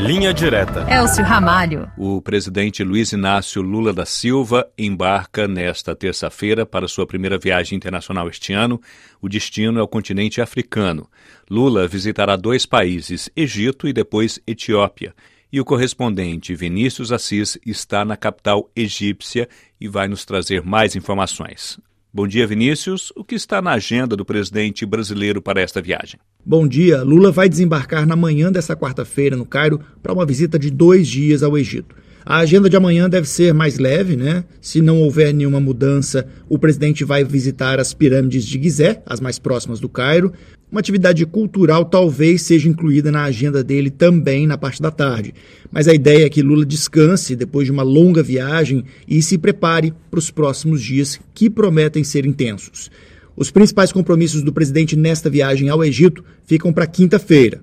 Linha Direta. Elcio Ramalho. O presidente Luiz Inácio Lula da Silva embarca nesta terça-feira para sua primeira viagem internacional este ano. O destino é o continente africano. Lula visitará dois países, Egito e depois Etiópia. E o correspondente Vinícius Assis está na capital egípcia e vai nos trazer mais informações. Bom dia, Vinícius. O que está na agenda do presidente brasileiro para esta viagem? Bom dia. Lula vai desembarcar na manhã desta quarta-feira no Cairo para uma visita de dois dias ao Egito. A agenda de amanhã deve ser mais leve, né? Se não houver nenhuma mudança, o presidente vai visitar as pirâmides de Gizé, as mais próximas do Cairo. Uma atividade cultural talvez seja incluída na agenda dele também na parte da tarde. Mas a ideia é que Lula descanse depois de uma longa viagem e se prepare para os próximos dias que prometem ser intensos. Os principais compromissos do presidente nesta viagem ao Egito ficam para quinta-feira.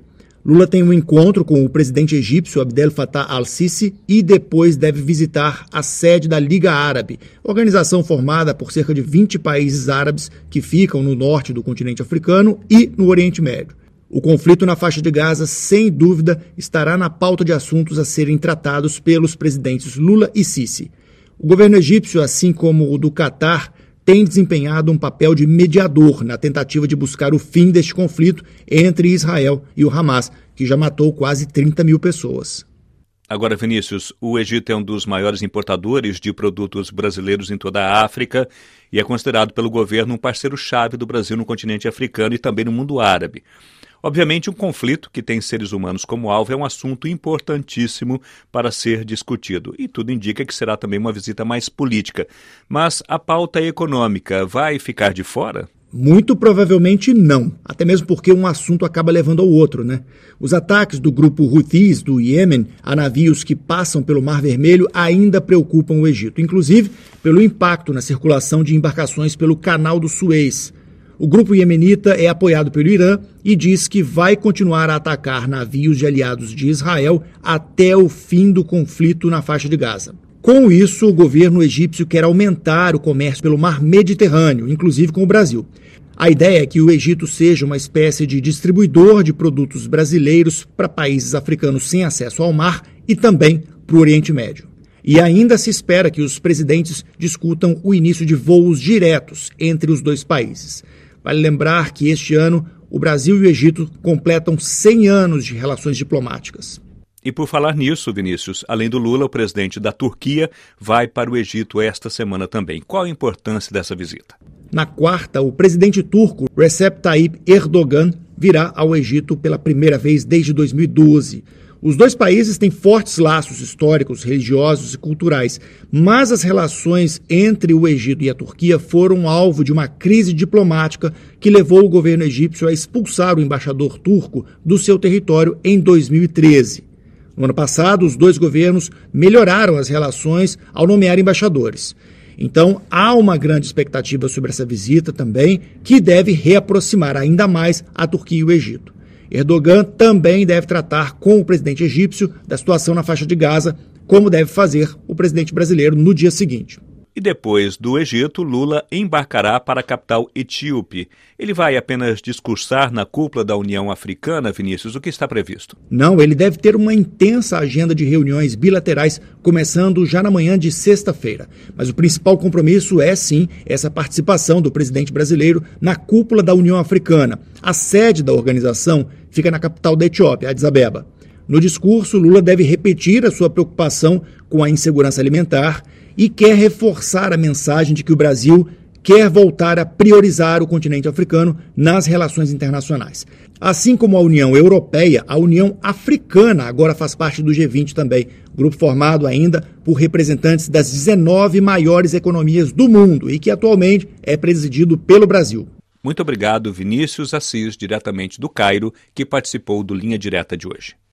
Lula tem um encontro com o presidente egípcio Abdel Fattah al-Sisi e depois deve visitar a sede da Liga Árabe, organização formada por cerca de 20 países árabes que ficam no norte do continente africano e no Oriente Médio. O conflito na faixa de Gaza, sem dúvida, estará na pauta de assuntos a serem tratados pelos presidentes Lula e Sisi. O governo egípcio, assim como o do Catar, tem desempenhado um papel de mediador na tentativa de buscar o fim deste conflito entre Israel e o Hamas, que já matou quase 30 mil pessoas. Agora, Vinícius, o Egito é um dos maiores importadores de produtos brasileiros em toda a África e é considerado pelo governo um parceiro-chave do Brasil no continente africano e também no mundo árabe. Obviamente, um conflito que tem seres humanos como alvo é um assunto importantíssimo para ser discutido, e tudo indica que será também uma visita mais política. Mas a pauta econômica vai ficar de fora? Muito provavelmente não, até mesmo porque um assunto acaba levando ao outro, né? Os ataques do grupo Houthis do Iêmen a navios que passam pelo Mar Vermelho ainda preocupam o Egito, inclusive pelo impacto na circulação de embarcações pelo Canal do Suez, o grupo iemenita é apoiado pelo Irã e diz que vai continuar a atacar navios de aliados de Israel até o fim do conflito na faixa de Gaza. Com isso, o governo egípcio quer aumentar o comércio pelo mar Mediterrâneo, inclusive com o Brasil. A ideia é que o Egito seja uma espécie de distribuidor de produtos brasileiros para países africanos sem acesso ao mar e também para o Oriente Médio. E ainda se espera que os presidentes discutam o início de voos diretos entre os dois países. Vale lembrar que este ano o Brasil e o Egito completam 100 anos de relações diplomáticas. E por falar nisso, Vinícius, além do Lula, o presidente da Turquia vai para o Egito esta semana também. Qual a importância dessa visita? Na quarta, o presidente turco Recep Tayyip Erdogan virá ao Egito pela primeira vez desde 2012. Os dois países têm fortes laços históricos, religiosos e culturais, mas as relações entre o Egito e a Turquia foram alvo de uma crise diplomática que levou o governo egípcio a expulsar o embaixador turco do seu território em 2013. No ano passado, os dois governos melhoraram as relações ao nomear embaixadores. Então, há uma grande expectativa sobre essa visita também, que deve reaproximar ainda mais a Turquia e o Egito. Erdogan também deve tratar com o presidente egípcio da situação na faixa de Gaza, como deve fazer o presidente brasileiro no dia seguinte. E depois do Egito, Lula embarcará para a capital etíope. Ele vai apenas discursar na cúpula da União Africana, Vinícius, o que está previsto? Não, ele deve ter uma intensa agenda de reuniões bilaterais, começando já na manhã de sexta-feira. Mas o principal compromisso é, sim, essa participação do presidente brasileiro na cúpula da União Africana. A sede da organização fica na capital da Etiópia, Addis Abeba. No discurso, Lula deve repetir a sua preocupação com a insegurança alimentar e quer reforçar a mensagem de que o Brasil quer voltar a priorizar o continente africano nas relações internacionais. Assim como a União Europeia, a União Africana agora faz parte do G20 também, grupo formado ainda por representantes das 19 maiores economias do mundo e que atualmente é presidido pelo Brasil. Muito obrigado, Vinícius Assis, diretamente do Cairo, que participou do Linha Direta de hoje.